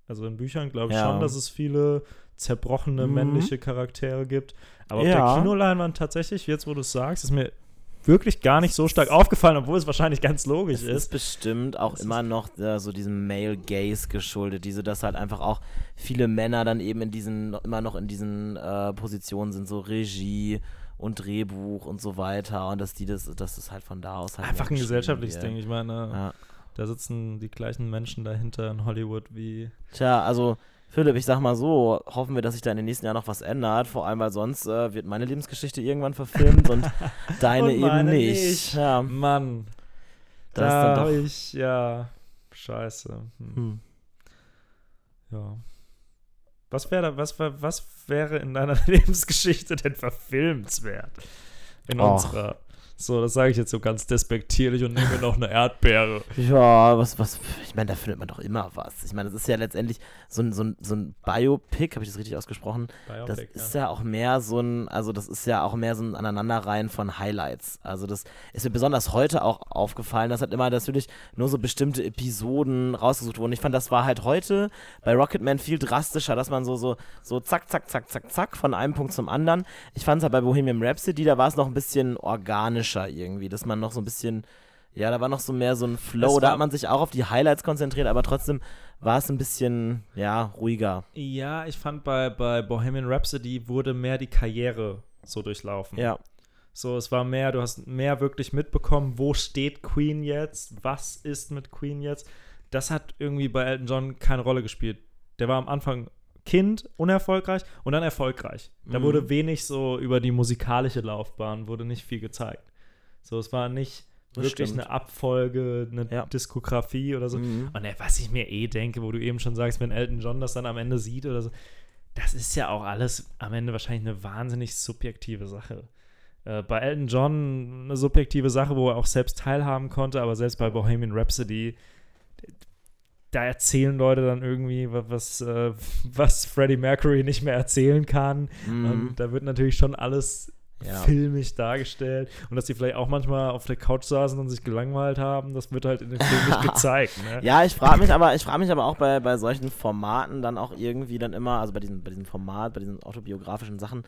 Also in Büchern glaube ich Ja. schon, dass es viele zerbrochene Mhm. männliche Charaktere gibt. Aber auf Ja. der Kinoleinwand tatsächlich, jetzt wo du es sagst, ist mir wirklich gar nicht so stark aufgefallen, obwohl es wahrscheinlich ganz logisch Es ist. ist bestimmt auch Es immer noch äh, so diesem Male Gaze geschuldet, diese, dass halt einfach auch viele Männer dann eben in diesen, immer noch in diesen äh, Positionen sind, so Regie und Drehbuch und so weiter und dass die das, dass es halt von da aus halt Einfach ein gesellschaftliches wird. Ding. Ich meine, Ja. Da sitzen die gleichen Menschen dahinter in Hollywood wie. Tja, also Philipp, ich sag mal so, hoffen wir, dass sich da in den nächsten Jahren noch was ändert, vor allem weil sonst äh, wird meine Lebensgeschichte irgendwann verfilmt und <laughs> deine Und eben nicht. nicht. Ja, Mann, das ist da dann hab doch. ich, ja, scheiße. Hm. Hm. Ja. Was wäre was, wär- was wäre in deiner <laughs> Lebensgeschichte denn verfilmenswert? In Och. unserer. So, das sage ich jetzt so ganz despektierlich und nehme noch eine Erdbeere. Ja, was, was, ich meine, da findet man doch immer was. Ich meine, das ist ja letztendlich so ein, so ein, so ein Biopic, habe ich das richtig ausgesprochen? Das Biopic, ist ja auch mehr so ein, also das ist ja auch mehr so ein Aneinanderreihen von Highlights. Also das ist mir besonders heute auch aufgefallen, dass halt immer natürlich nur so bestimmte Episoden rausgesucht wurden. Ich fand, das war halt heute bei Rocketman viel drastischer, dass man so, so, so zack, zack, zack, zack, zack von einem Punkt zum anderen. Ich fand es halt bei Bohemian Rhapsody, da war es noch ein bisschen organischer irgendwie, dass man noch so ein bisschen, ja, da war noch so mehr so ein Flow, da hat man sich auch auf die Highlights konzentriert, aber trotzdem war es ein bisschen, ja, ruhiger. Ja, ich fand bei, bei Bohemian Rhapsody wurde mehr die Karriere so durchlaufen. Ja. So, es war mehr, du hast mehr wirklich mitbekommen, wo steht Queen jetzt, was ist mit Queen jetzt. Das hat irgendwie bei Elton John keine Rolle gespielt. Der war am Anfang Kind, unerfolgreich und dann erfolgreich. Da Mhm. wurde wenig so über die musikalische Laufbahn, wurde nicht viel gezeigt. So, es war nicht Das wirklich stimmt. eine Abfolge, eine Ja. Diskografie oder so. Mhm. Und äh, was ich mir eh denke, wo du eben schon sagst, wenn Elton John das dann am Ende sieht oder so, das ist ja auch alles am Ende wahrscheinlich eine wahnsinnig subjektive Sache. Äh, bei Elton John eine subjektive Sache, wo er auch selbst teilhaben konnte, aber selbst bei Bohemian Rhapsody, da erzählen Leute dann irgendwie, was, äh, <laughs> was Freddie Mercury nicht mehr erzählen kann. Mhm. Und da wird natürlich schon alles Ja. filmisch dargestellt. Und dass die vielleicht auch manchmal auf der Couch saßen und sich gelangweilt haben, das wird halt in dem Film nicht <laughs> gezeigt. Ne? Ja, ich frage mich aber, ich frage mich aber auch bei, bei solchen Formaten dann auch irgendwie dann immer, also bei diesem, bei diesem Format, bei diesen autobiografischen Sachen,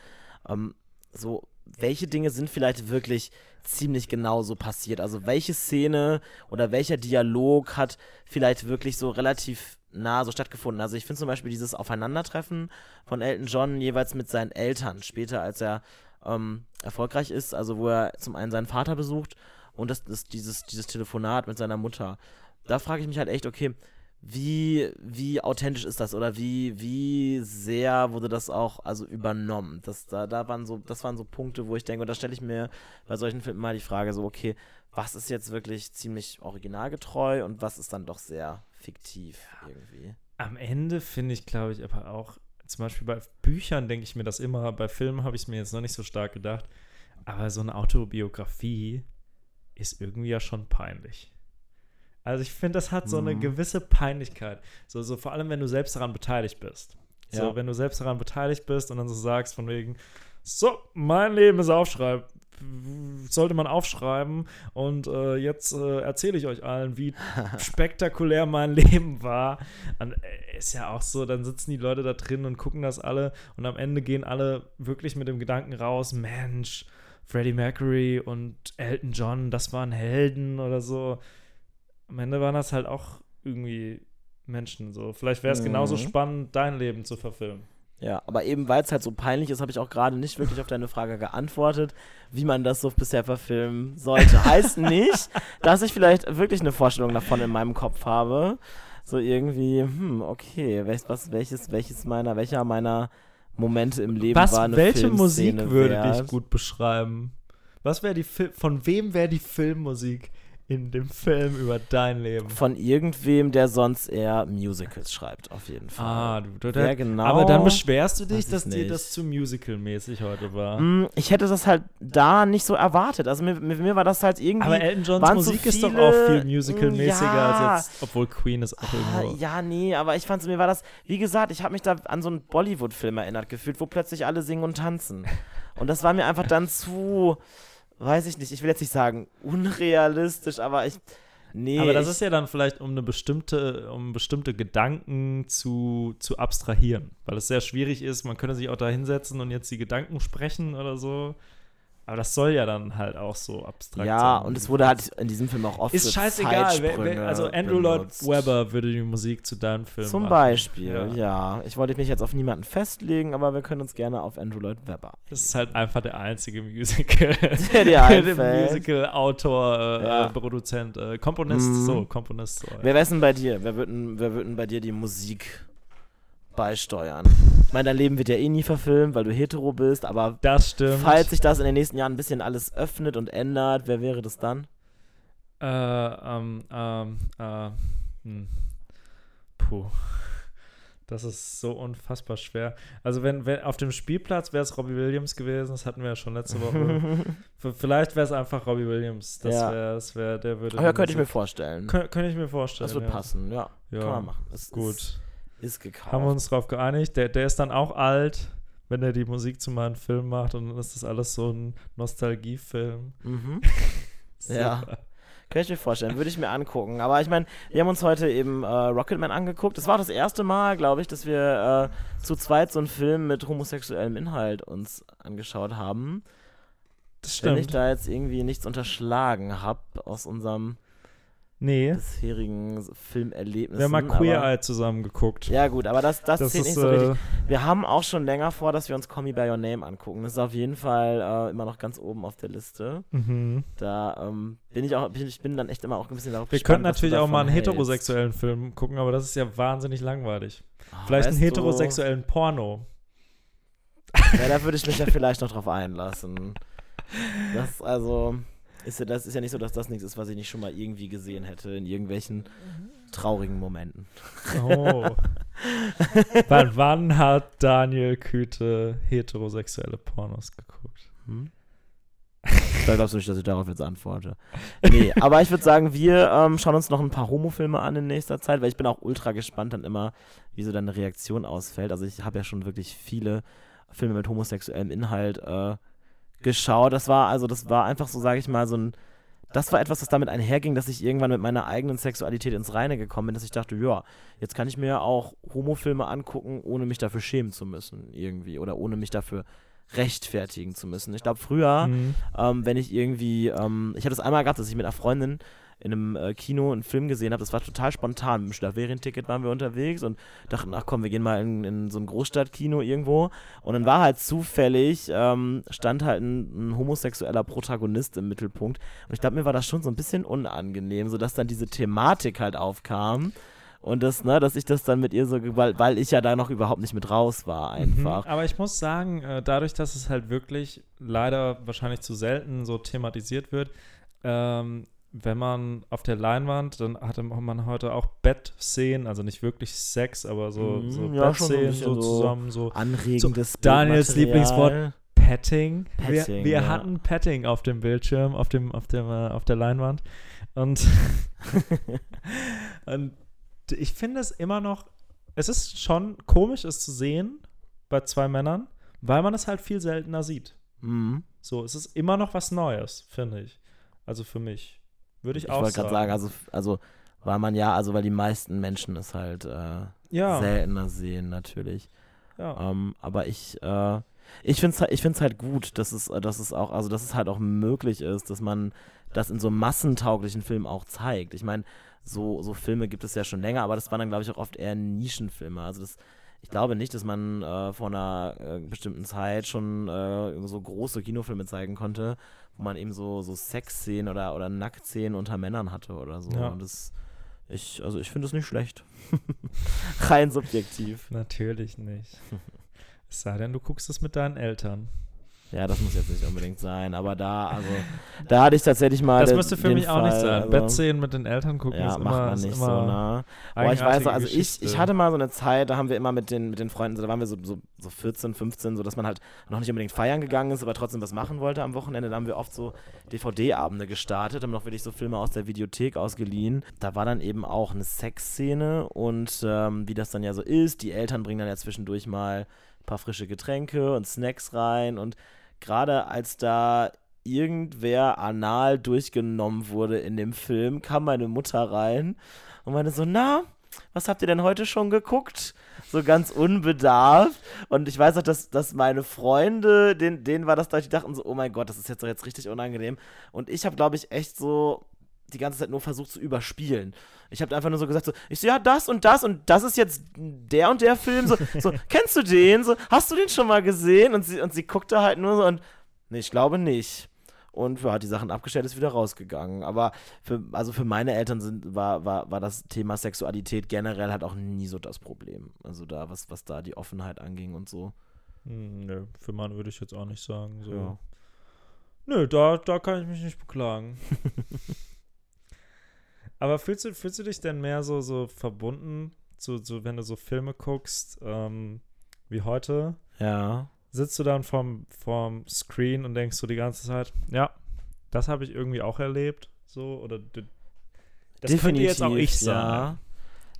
ähm, so, welche Dinge sind vielleicht wirklich ziemlich genau so passiert? Also welche Szene oder welcher Dialog hat vielleicht wirklich so relativ nah so stattgefunden? Also ich finde zum Beispiel dieses Aufeinandertreffen von Elton John jeweils mit seinen Eltern später, als er ähm, erfolgreich ist, also wo er zum einen seinen Vater besucht und das, das, dieses, dieses Telefonat mit seiner Mutter. Da frage ich mich halt echt, okay, wie, wie authentisch ist das oder wie, wie sehr wurde das auch also übernommen? Das, da, da waren so, das waren so Punkte, wo ich denke, und da stelle ich mir bei solchen Filmen mal die Frage, so, okay, was ist jetzt wirklich ziemlich originalgetreu und was ist dann doch sehr fiktiv irgendwie? Am Ende finde ich, glaube ich, aber auch, zum Beispiel bei Büchern denke ich mir das immer, bei Filmen habe ich es mir jetzt noch nicht so stark gedacht, aber so eine Autobiografie ist irgendwie ja schon peinlich. Also ich finde, das hat so eine Mhm. gewisse Peinlichkeit. So, so vor allem, wenn du selbst daran beteiligt bist. So, Ja. wenn du selbst daran beteiligt bist und dann so sagst von wegen, so, mein Leben ist aufschreiben. Sollte man aufschreiben und äh, jetzt äh, erzähle ich euch allen, wie <laughs> spektakulär mein Leben war. Und äh, ist ja auch so, dann sitzen die Leute da drin und gucken das alle und am Ende gehen alle wirklich mit dem Gedanken raus, Mensch, Freddie Mercury und Elton John, das waren Helden oder so. Am Ende waren das halt auch irgendwie Menschen so. Vielleicht wäre es genauso Mhm. spannend, dein Leben zu verfilmen. Ja, aber eben weil es halt so peinlich ist, habe ich auch gerade nicht wirklich auf deine Frage geantwortet, wie man das so bisher verfilmen sollte. Heißt nicht, <laughs> dass ich vielleicht wirklich eine Vorstellung davon in meinem Kopf habe. So irgendwie, hm, okay, welches, was, welches, welches meiner, welcher meiner Momente im Leben Was, war eine welche Filmszene Musik würde wert? dich gut beschreiben? Was wäre die Fil von wem wäre die Filmmusik in dem Film über dein Leben? Von irgendwem, der sonst eher Musicals schreibt, auf jeden Fall. Ah, du, du, Wer genau? aber dann beschwerst du dich, dass dir das zu musical-mäßig heute war. Hm, Ich hätte das halt da nicht so erwartet. Also mir, mir, war das halt irgendwie. Aber Elton Johns waren so Musik ist doch auch viel musical-mäßiger Ja. als jetzt, obwohl Queen ist auch Ah, irgendwo. ja, nee, aber ich fand's, mir war das, wie gesagt, ich habe mich da an so einen Bollywood-Film erinnert gefühlt, wo plötzlich alle singen und tanzen. Und das war mir einfach dann zu, weiß ich nicht, ich will jetzt nicht sagen unrealistisch, aber ich, nee. Aber das ich, ist ja dann vielleicht, um eine bestimmte, um bestimmte Gedanken zu, zu abstrahieren. Weil es sehr schwierig ist, man könnte sich auch da hinsetzen und jetzt die Gedanken sprechen oder so. Aber das soll ja dann halt auch so abstrakt ja, sein. und es wurde halt in diesem Film auch oft Ist scheißegal. Wer, Zeitsprünge wer, also Andrew Lloyd benutzt. Webber würde die Musik zu deinem Film Zum machen. Beispiel, Ja. ja. Ich wollte mich jetzt auf niemanden festlegen, aber wir können uns gerne auf Andrew Lloyd Webber. Das ist halt einfach der einzige Musical. <laughs> Der dir <laughs> einfällt. Musical-Autor, äh, Ja. Produzent, äh, Komponist, Mhm. so, Komponist. So, ja. Wer ist denn bei dir? Wer wird denn, wer wird denn bei dir die Musik beisteuern? Ich meine, dein Leben wird ja eh nie verfilmt, weil du hetero bist, aber Das falls sich das in den nächsten Jahren ein bisschen alles öffnet und ändert, wer wäre das dann? Äh, ähm, ähm, äh, hm. Puh. Das ist so unfassbar schwer. Also wenn, wenn auf dem Spielplatz wäre es Robbie Williams gewesen, das hatten wir ja schon letzte Woche. <laughs> Vielleicht wäre es einfach Robbie Williams. Das Ja. wäre, das wäre, der würde. Ach ja, die könnte ich mir vorstellen. Kön könnte ich mir vorstellen. Das wird ja. passen, ja. Ja, Kann man machen. Es Gut. Ist, ist gekauft. Haben wir uns drauf geeinigt. Der, der ist dann auch alt, wenn er die Musik zu meinem Film macht und dann ist das alles so ein Nostalgiefilm. Mhm. <laughs> Ja. Könnte ich mir vorstellen, würde ich mir angucken. Aber ich meine, wir haben uns heute eben äh, Rocketman angeguckt. Das war das erste Mal, glaube ich, dass wir äh, zu zweit so einen Film mit homosexuellem Inhalt uns angeschaut haben. Das Wenn ich stimmt. da jetzt irgendwie nichts unterschlagen habe aus unserem Nee, bisherigen Filmerlebnis. wir haben mal Queer Eye zusammen geguckt. Ja, gut, aber das, das, das zählt ist, nicht so richtig. äh, Wir haben auch schon länger vor, dass wir uns Call Me By Your Name angucken. Das ist auf jeden Fall äh, immer noch ganz oben auf der Liste. mhm. Da ähm, bin ich auch, bin, ich bin dann echt immer auch ein bisschen darauf Wir gespannt, könnten natürlich auch mal einen hältst. heterosexuellen Film gucken, aber das ist ja wahnsinnig langweilig. Ah, Vielleicht einen weißt du, heterosexuellen Porno. Ja, da würde ich mich ja vielleicht noch drauf einlassen. Das ist also. Ist ja, das ist ja nicht so, dass das nichts ist, was ich nicht schon mal irgendwie gesehen hätte in irgendwelchen traurigen Momenten. Oh. <laughs> wann, wann hat Daniel Küte heterosexuelle Pornos geguckt? Hm? <laughs> Da glaubst du nicht, dass ich darauf jetzt antworte. Nee, aber ich würde sagen, wir ähm, schauen uns noch ein paar Homo-Filme an in nächster Zeit, weil ich bin auch ultra gespannt dann immer, wie so deine Reaktion ausfällt. Also ich habe ja schon wirklich viele Filme mit homosexuellem Inhalt äh, geschaut. Das war also, das war einfach so, sage ich mal, so ein das war etwas, das damit einherging, dass ich irgendwann mit meiner eigenen Sexualität ins Reine gekommen bin, dass ich dachte, ja, jetzt kann ich mir auch Homofilme angucken, ohne mich dafür schämen zu müssen, irgendwie. Oder ohne mich dafür rechtfertigen zu müssen. Ich glaube, früher, mhm. ähm, wenn ich irgendwie, ähm, ich habe das einmal gehabt, dass ich mit einer Freundin in einem äh, Kino einen Film gesehen habe. Das war total spontan. Mit dem Schlaferienticket waren wir unterwegs und dachten, ach komm, wir gehen mal in, in so ein Großstadtkino irgendwo. Und dann war halt zufällig, ähm, stand halt ein, ein, homosexueller Protagonist im Mittelpunkt. Und ich glaube, mir war das schon so ein bisschen unangenehm, sodass dann diese Thematik halt aufkam. Und das, ne, dass ich das dann mit ihr so, weil, weil ich ja da noch überhaupt nicht mit raus war, mhm. einfach. Mhm, aber ich muss sagen, äh, dadurch, dass es halt wirklich leider wahrscheinlich zu selten so thematisiert wird, ähm, wenn man auf der Leinwand, dann hatte man heute auch Bettszenen, also nicht wirklich Sex, aber so, mhm, so ja, Bettszenen so, so, zusammen, so anregendes so Daniels Lieblingswort Petting. Petting wir, wir ja. hatten Petting auf dem Bildschirm, auf dem, auf dem, äh, auf der Leinwand und, <laughs> und ich finde es immer noch, es ist schon komisch, es zu sehen bei zwei Männern, weil man es halt viel seltener sieht. Mhm. So, es ist immer noch was Neues, finde ich. Also für mich. Würde ich, ich auch sagen. Ich wollte gerade sagen, also, also, weil man ja, also weil die meisten Menschen es halt äh, ja. seltener sehen, natürlich. Ja. Ähm, aber ich, äh, ich finde es halt, ich find's halt gut, dass es, dass es auch, also dass es halt auch möglich ist, dass man das in so massentauglichen Filmen auch zeigt. Ich meine, so, so Filme gibt es ja schon länger, aber das waren dann, glaube ich, auch oft eher Nischenfilme. Also das, ich glaube nicht, dass man äh, vor einer äh, bestimmten Zeit schon äh, so große Kinofilme zeigen konnte, wo man eben so, so Sexszenen oder, oder Nacktszenen unter Männern hatte oder so. Ja. Und das, ich, also ich finde es nicht schlecht. <laughs> Rein subjektiv. Natürlich nicht. Es sei denn, du guckst es mit deinen Eltern. Ja, das muss jetzt nicht unbedingt sein, aber da, also, da hatte ich tatsächlich mal. Das müsste für mich Fall, auch nicht sein. Also, Bettszenen mit den Eltern gucken ja, ist immer, macht man nicht so, ne? Aber ich weiß, also ich, ich hatte mal so eine Zeit, da haben wir immer mit den, mit den Freunden, da waren wir so, so, so 14, 15, so dass man halt noch nicht unbedingt feiern gegangen ist, aber trotzdem was machen wollte am Wochenende. Da haben wir oft so DVD-Abende gestartet, haben noch wirklich so Filme aus der Videothek ausgeliehen. Da war dann eben auch eine Sexszene und ähm, wie das dann ja so ist, die Eltern bringen dann ja zwischendurch mal ein paar frische Getränke und Snacks rein und gerade als da irgendwer anal durchgenommen wurde in dem Film, kam meine Mutter rein und meinte so, na, was habt ihr denn heute schon geguckt? So ganz unbedarft. Und ich weiß auch, dass, dass meine Freunde, denen, denen war das da, die dachten so, oh mein Gott, das ist jetzt, jetzt richtig unangenehm. Und ich habe, glaube ich, echt so die ganze Zeit nur versucht zu überspielen. Ich habe einfach nur so gesagt, so, ich so, ja, das und das und das ist jetzt der und der Film. So, so <laughs> kennst du den? So, hast du den schon mal gesehen? Und sie, und sie guckte halt nur so und, nee, ich glaube nicht. Und ja, hat die Sachen abgestellt, ist wieder rausgegangen. Aber für, also für meine Eltern sind, war, war, war das Thema Sexualität generell halt auch nie so das Problem. Also da, was, was da die Offenheit anging und so. Hm, nö, für Mann würde ich jetzt auch nicht sagen. So. Ja. Nö, da, da kann ich mich nicht beklagen. <laughs> Aber fühlst du, fühlst du dich denn mehr so, so verbunden, zu, so, wenn du so Filme guckst, ähm, wie heute? Ja. Sitzt du dann vorm, vorm Screen und denkst du die ganze Zeit, ja, das habe ich irgendwie auch erlebt, so, oder das Definitiv, könnte jetzt auch ich sagen.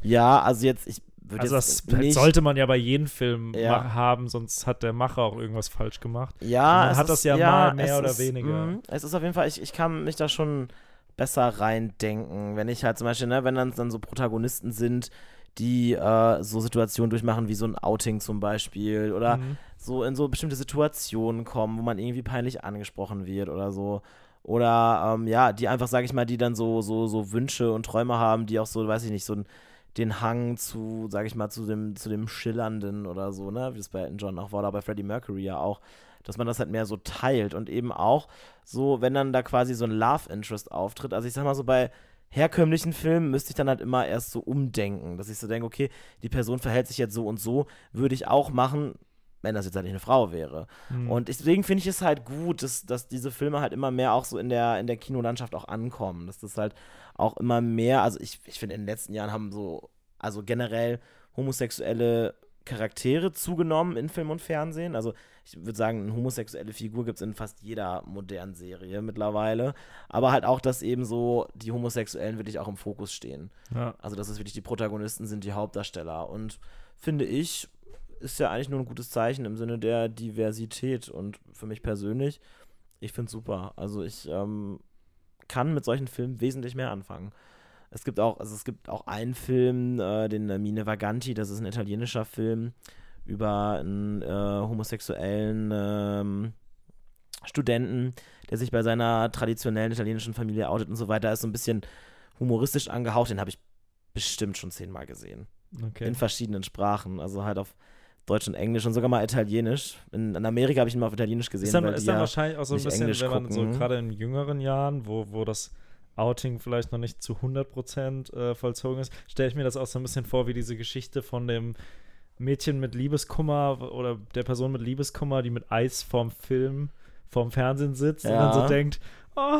Ja, ja also jetzt, ich würde also das nicht, sollte man ja bei jedem Film ja. haben, sonst hat der Macher auch irgendwas falsch gemacht. Ja, man hat das ja, ja mal mehr oder ist, weniger. Mh, es ist auf jeden Fall, ich, ich kann mich da schon besser reindenken. Wenn ich halt zum Beispiel, ne, wenn dann, dann so Protagonisten sind, die äh, so Situationen durchmachen wie so ein Outing zum Beispiel oder mhm. so in so bestimmte Situationen kommen, wo man irgendwie peinlich angesprochen wird oder so. Oder ähm, ja, die einfach, sag ich mal, die dann so, so, so Wünsche und Träume haben, die auch so, weiß ich nicht, so den Hang zu, sag ich mal, zu dem, zu dem Schillernden oder so, ne? Wie das bei Elton John auch war, oder bei Freddie Mercury ja auch dass man das halt mehr so teilt und eben auch so, wenn dann da quasi so ein Love Interest auftritt. Also ich sag mal so bei herkömmlichen Filmen müsste ich dann halt immer erst so umdenken, dass ich so denke, okay, die Person verhält sich jetzt so und so, würde ich auch machen, wenn das jetzt halt nicht eine Frau wäre. Hm. Und deswegen finde ich es halt gut, dass, dass diese Filme halt immer mehr auch so in der, in der Kinolandschaft auch ankommen. Dass das halt auch immer mehr, also ich, ich finde, in den letzten Jahren haben so, also generell homosexuelle Charaktere zugenommen in Film und Fernsehen. Also ich würde sagen, eine homosexuelle Figur gibt es in fast jeder modernen Serie mittlerweile. Aber halt auch, dass eben so die Homosexuellen wirklich auch im Fokus stehen. ja. Also dass es wirklich die Protagonisten sind, die Hauptdarsteller. Und finde ich, ist ja eigentlich nur ein gutes Zeichen im Sinne der Diversität. Und für mich persönlich, ich finde es super. Also ich ähm, kann mit solchen Filmen wesentlich mehr anfangen. Es gibt auch, also es gibt auch einen Film, äh, den Mine Vaganti, das ist ein italienischer Film über einen äh, homosexuellen ähm, Studenten, der sich bei seiner traditionellen italienischen Familie outet und so weiter, ist so ein bisschen humoristisch angehaucht. Den habe ich bestimmt schon zehnmal gesehen. Okay. In verschiedenen Sprachen. Also halt auf Deutsch und Englisch und sogar mal Italienisch. In, in Amerika habe ich ihn mal auf Italienisch gesehen. Ist dann, ist dann ja, wahrscheinlich auch so ein bisschen, Englisch wenn man gucken. so gerade in jüngeren Jahren, wo, wo das Outing vielleicht noch nicht zu 100% äh, vollzogen ist, stelle ich mir das auch so ein bisschen vor, wie diese Geschichte von dem Mädchen mit Liebeskummer oder der Person mit Liebeskummer, die mit Eis vorm Film, vorm Fernsehen sitzt und dann so Ja. denkt, oh,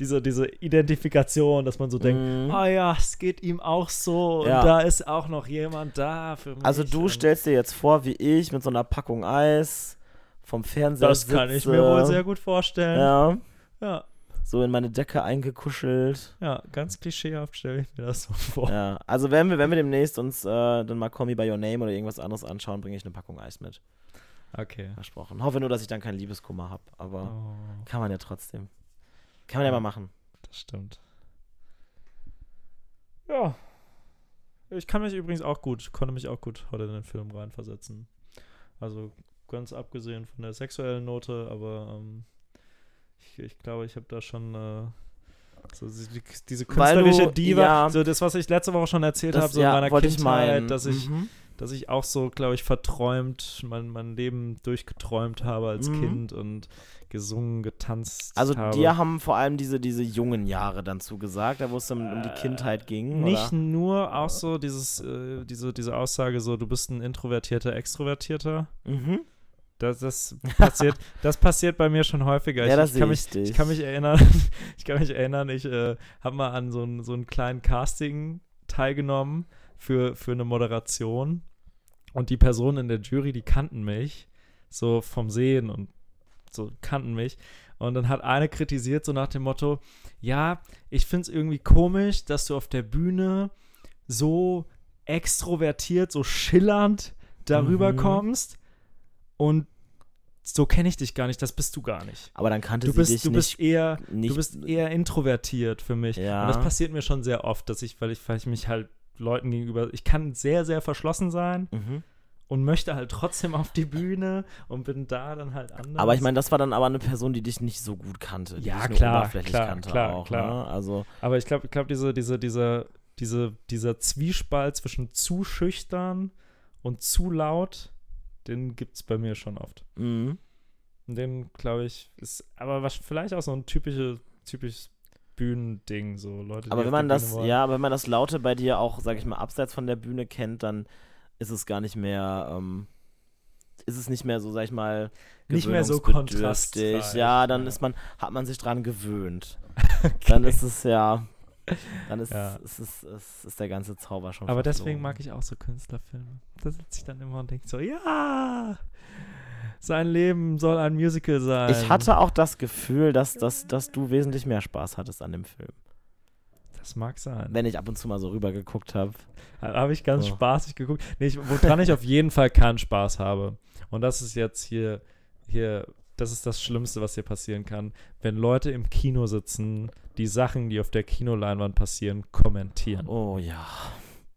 diese, diese Identifikation, dass man so denkt, Mhm. ah ja, es geht ihm auch so Ja. und da ist auch noch jemand da für mich. Also du stellst dir jetzt vor, wie ich mit so einer Packung Eis vom Fernseher Das kann ich sitze. mir wohl sehr gut vorstellen. Ja, ja. So in meine Decke eingekuschelt. Ja, ganz klischeehaft stelle ich mir das so vor. Ja, also wenn wir, wenn wir demnächst uns äh, dann mal Call Me By Your Name oder irgendwas anderes anschauen, bringe ich eine Packung Eis mit. Okay. Versprochen. Hoffe nur, dass ich dann keinen Liebeskummer habe, aber Oh, kann man ja trotzdem. Kann man ja Ja. mal machen. das stimmt. Ja. Ich kann mich übrigens auch gut, konnte mich auch gut heute in den Film reinversetzen. Also ganz abgesehen von der sexuellen Note, aber ähm, ich, ich glaube, ich habe da schon äh, so die, diese künstlerische du- Diva, ja. so das, was ich letzte Woche schon erzählt habe, so ja, in meiner ich Kindheit, meinen. dass ich Mhm. dass ich auch so, glaube ich, verträumt mein, mein Leben durchgeträumt habe als Mhm. Kind und gesungen, getanzt Also habe. dir haben vor allem diese, diese jungen Jahre dann zugesagt, da wo es um, um die Kindheit ging. Nicht oder? nur auch so dieses, äh, diese, diese Aussage so, du bist ein introvertierter, extrovertierter. Mhm. Das, das <laughs> passiert, das passiert bei mir schon häufiger. Ja, ich, das ich, kann mich, ich kann mich erinnern, <laughs> ich kann mich erinnern, ich äh, habe mal an so, ein, so einem kleinen Casting teilgenommen für, für eine Moderation. Und die Personen in der Jury, die kannten mich, so vom Sehen und so kannten mich. Und dann hat eine kritisiert, so nach dem Motto: Ja, ich finde es irgendwie komisch, dass du auf der Bühne so extrovertiert, so schillernd darüber Mhm. kommst. Und so kenne ich dich gar nicht, das bist du gar nicht. Aber dann kannte Du sie bist, dich du bist nicht, eher, nicht du bist eher introvertiert für mich. Ja. Und das passiert mir schon sehr oft, dass ich, weil ich, weil ich mich halt Leuten gegenüber, ich kann sehr, sehr verschlossen sein Mhm. und möchte halt trotzdem auf die Bühne und bin da dann halt anders. Aber ich meine, das war dann aber eine Person, die dich nicht so gut kannte. Ja, klar, klar, klar, auch, klar. Ne? Also, Aber ich glaube, ich glaube, diese, diese, diese, diese, dieser Zwiespalt zwischen zu schüchtern und zu laut, den gibt es bei mir schon oft. mhm. Und den, glaube ich, ist aber was vielleicht auch so ein typische, typisches Bühnending, so Leute, aber wenn man das, wollen. ja, aber wenn man das Laute bei dir auch, sag ich mal, abseits von der Bühne kennt, dann ist es gar nicht mehr, ähm, ist es nicht mehr so, sag ich mal, Nicht mehr so kontrastreich, Ja, dann ja. ist man, hat man sich dran gewöhnt. <laughs> Dann ist es ja, dann ist, Ja. ist, ist, ist, ist der ganze Zauber schon Aber deswegen mag ich auch so Künstlerfilme. Da sitze ich dann immer und denke so, ja, sein Leben soll ein Musical sein. Ich hatte auch das Gefühl, dass, dass, dass du wesentlich mehr Spaß hattest an dem Film. Das mag sein. Wenn ich ab und zu mal so rübergeguckt habe. Habe ich ganz So. spaßig geguckt. Nee, ich, woran ich auf jeden Fall keinen Spaß habe. Und das ist jetzt hier, hier, das ist das Schlimmste, was hier passieren kann. Wenn Leute im Kino sitzen, die Sachen, die auf der Kinoleinwand passieren, kommentieren. Oh ja.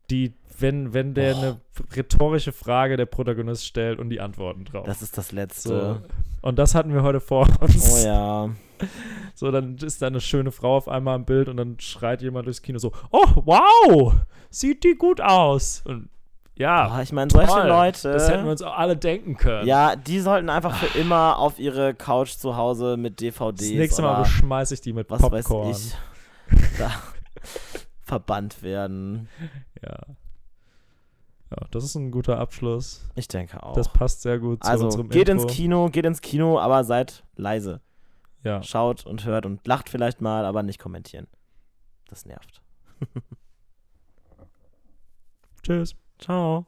Die, wenn, wenn der Oh. eine rhetorische Frage der Protagonist stellt und die Antworten drauf. Das ist das so. Letzte. Und das hatten wir heute vor uns. Oh ja. <laughs> So, dann ist da eine schöne Frau auf einmal im Bild und dann schreit jemand durchs Kino so, oh, wow, sieht die gut aus. Und ja, Oh, ich meine, solche toll. Leute. das hätten wir uns auch alle denken können. ja, die sollten einfach für immer auf ihre Couch zu Hause mit DVDs das nächste Mal beschmeiße ich die mit was Popcorn. weiß ich <laughs> da verbannt werden. Ja. Ja, das ist ein guter Abschluss. Ich denke auch. Das passt sehr gut zu also unserem geht Intro. ins Kino, geht ins Kino, aber seid leise. Ja, Schaut und hört und lacht vielleicht mal, aber nicht kommentieren. Das nervt. <laughs> tschüss. Ciao.